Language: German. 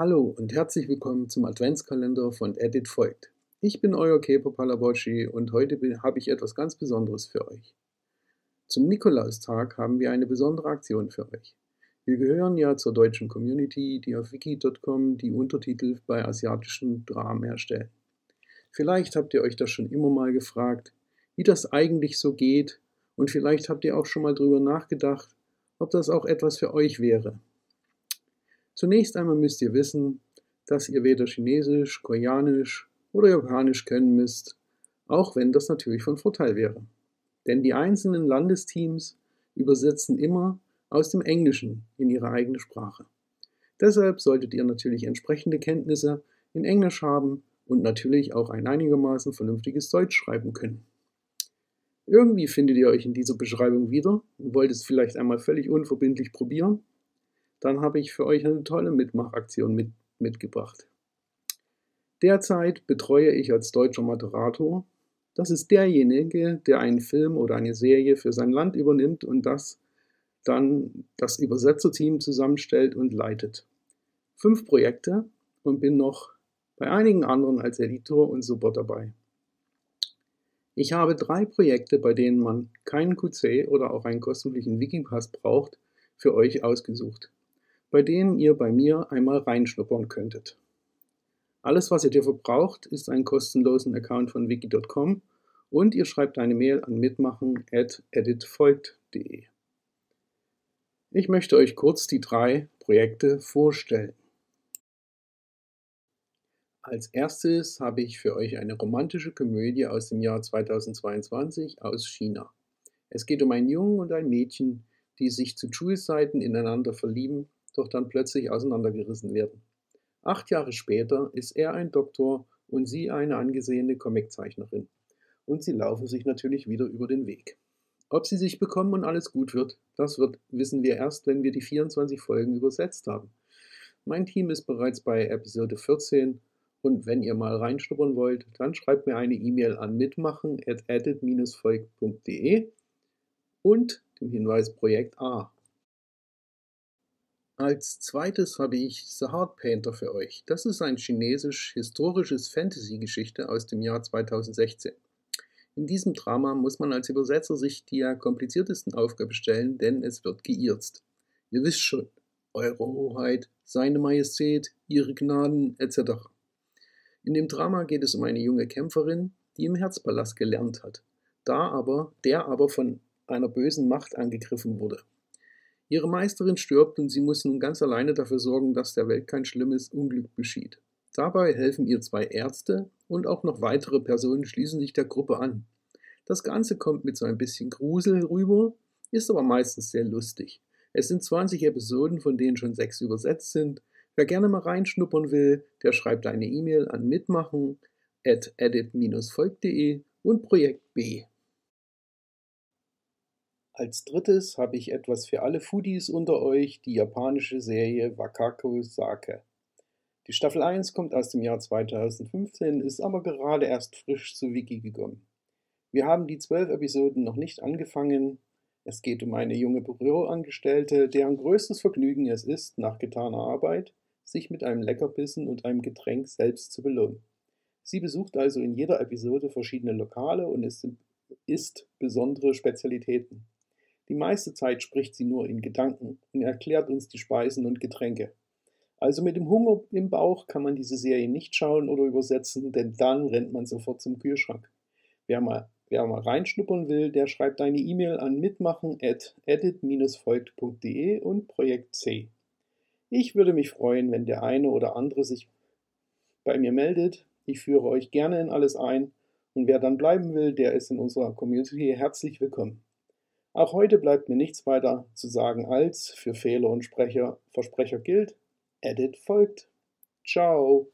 Hallo und herzlich willkommen zum Adventskalender von Edit folgt. Ich bin euer Kepo Palaboschi und heute habe ich etwas ganz Besonderes für euch. Zum Nikolaustag haben wir eine besondere Aktion für euch. Wir gehören ja zur deutschen Community, die auf wiki.com die Untertitel bei asiatischen Dramen erstellen. Vielleicht habt ihr euch das schon immer mal gefragt, wie das eigentlich so geht und vielleicht habt ihr auch schon mal drüber nachgedacht, ob das auch etwas für euch wäre. Zunächst einmal müsst ihr wissen, dass ihr weder Chinesisch, Koreanisch oder Japanisch können müsst, auch wenn das natürlich von Vorteil wäre. Denn die einzelnen Landesteams übersetzen immer aus dem Englischen in ihre eigene Sprache. Deshalb solltet ihr natürlich entsprechende Kenntnisse in Englisch haben und natürlich auch ein einigermaßen vernünftiges Deutsch schreiben können. Irgendwie findet ihr euch in dieser Beschreibung wieder und wollt es vielleicht einmal völlig unverbindlich probieren dann habe ich für euch eine tolle Mitmachaktion mit, mitgebracht. Derzeit betreue ich als deutscher Moderator. Das ist derjenige, der einen Film oder eine Serie für sein Land übernimmt und das dann das Übersetzerteam zusammenstellt und leitet. Fünf Projekte und bin noch bei einigen anderen als Editor und Support dabei. Ich habe drei Projekte, bei denen man keinen QC oder auch einen kostenlichen Wikipass braucht, für euch ausgesucht bei denen ihr bei mir einmal reinschnuppern könntet. Alles, was ihr dafür braucht, ist einen kostenlosen Account von wiki.com und ihr schreibt eine Mail an mitmachen at editfolgt.de. Ich möchte euch kurz die drei Projekte vorstellen. Als erstes habe ich für euch eine romantische Komödie aus dem Jahr 2022 aus China. Es geht um einen Jungen und ein Mädchen, die sich zu Schulzeiten ineinander verlieben doch dann plötzlich auseinandergerissen werden. Acht Jahre später ist er ein Doktor und sie eine angesehene Comiczeichnerin. Und sie laufen sich natürlich wieder über den Weg. Ob sie sich bekommen und alles gut wird, das wird, wissen wir erst, wenn wir die 24 Folgen übersetzt haben. Mein Team ist bereits bei Episode 14 und wenn ihr mal reinschnuppern wollt, dann schreibt mir eine E-Mail an mitmachen at edit-volk.de und dem Hinweis Projekt A. Als zweites habe ich The Heart Painter für euch. Das ist ein chinesisch-historisches Fantasy-Geschichte aus dem Jahr 2016. In diesem Drama muss man als Übersetzer sich die ja kompliziertesten Aufgaben stellen, denn es wird geirzt. Ihr wisst schon, Eure Hoheit, Seine Majestät, Ihre Gnaden etc. In dem Drama geht es um eine junge Kämpferin, die im Herzpalast gelernt hat, da aber, der aber von einer bösen Macht angegriffen wurde. Ihre Meisterin stirbt und sie muss nun ganz alleine dafür sorgen, dass der Welt kein schlimmes Unglück geschieht. Dabei helfen ihr zwei Ärzte und auch noch weitere Personen schließen sich der Gruppe an. Das Ganze kommt mit so ein bisschen Grusel rüber, ist aber meistens sehr lustig. Es sind 20 Episoden, von denen schon sechs übersetzt sind. Wer gerne mal reinschnuppern will, der schreibt eine E-Mail an mitmachen at edit-volk.de und Projekt B. Als drittes habe ich etwas für alle Foodies unter euch, die japanische Serie Wakako Sake. Die Staffel 1 kommt aus dem Jahr 2015, ist aber gerade erst frisch zu Wiki gekommen. Wir haben die zwölf Episoden noch nicht angefangen. Es geht um eine junge Büroangestellte, deren größtes Vergnügen es ist, nach getaner Arbeit, sich mit einem Leckerbissen und einem Getränk selbst zu belohnen. Sie besucht also in jeder Episode verschiedene Lokale und isst, isst besondere Spezialitäten. Die meiste Zeit spricht sie nur in Gedanken und erklärt uns die Speisen und Getränke. Also mit dem Hunger im Bauch kann man diese Serie nicht schauen oder übersetzen, denn dann rennt man sofort zum Kühlschrank. Wer mal, wer mal reinschnuppern will, der schreibt eine E-Mail an mitmachen at edit-folgt.de und Projekt C. Ich würde mich freuen, wenn der eine oder andere sich bei mir meldet. Ich führe euch gerne in alles ein und wer dann bleiben will, der ist in unserer Community herzlich willkommen. Auch heute bleibt mir nichts weiter zu sagen als für Fehler und Sprecher, Versprecher gilt, Edit folgt. Ciao.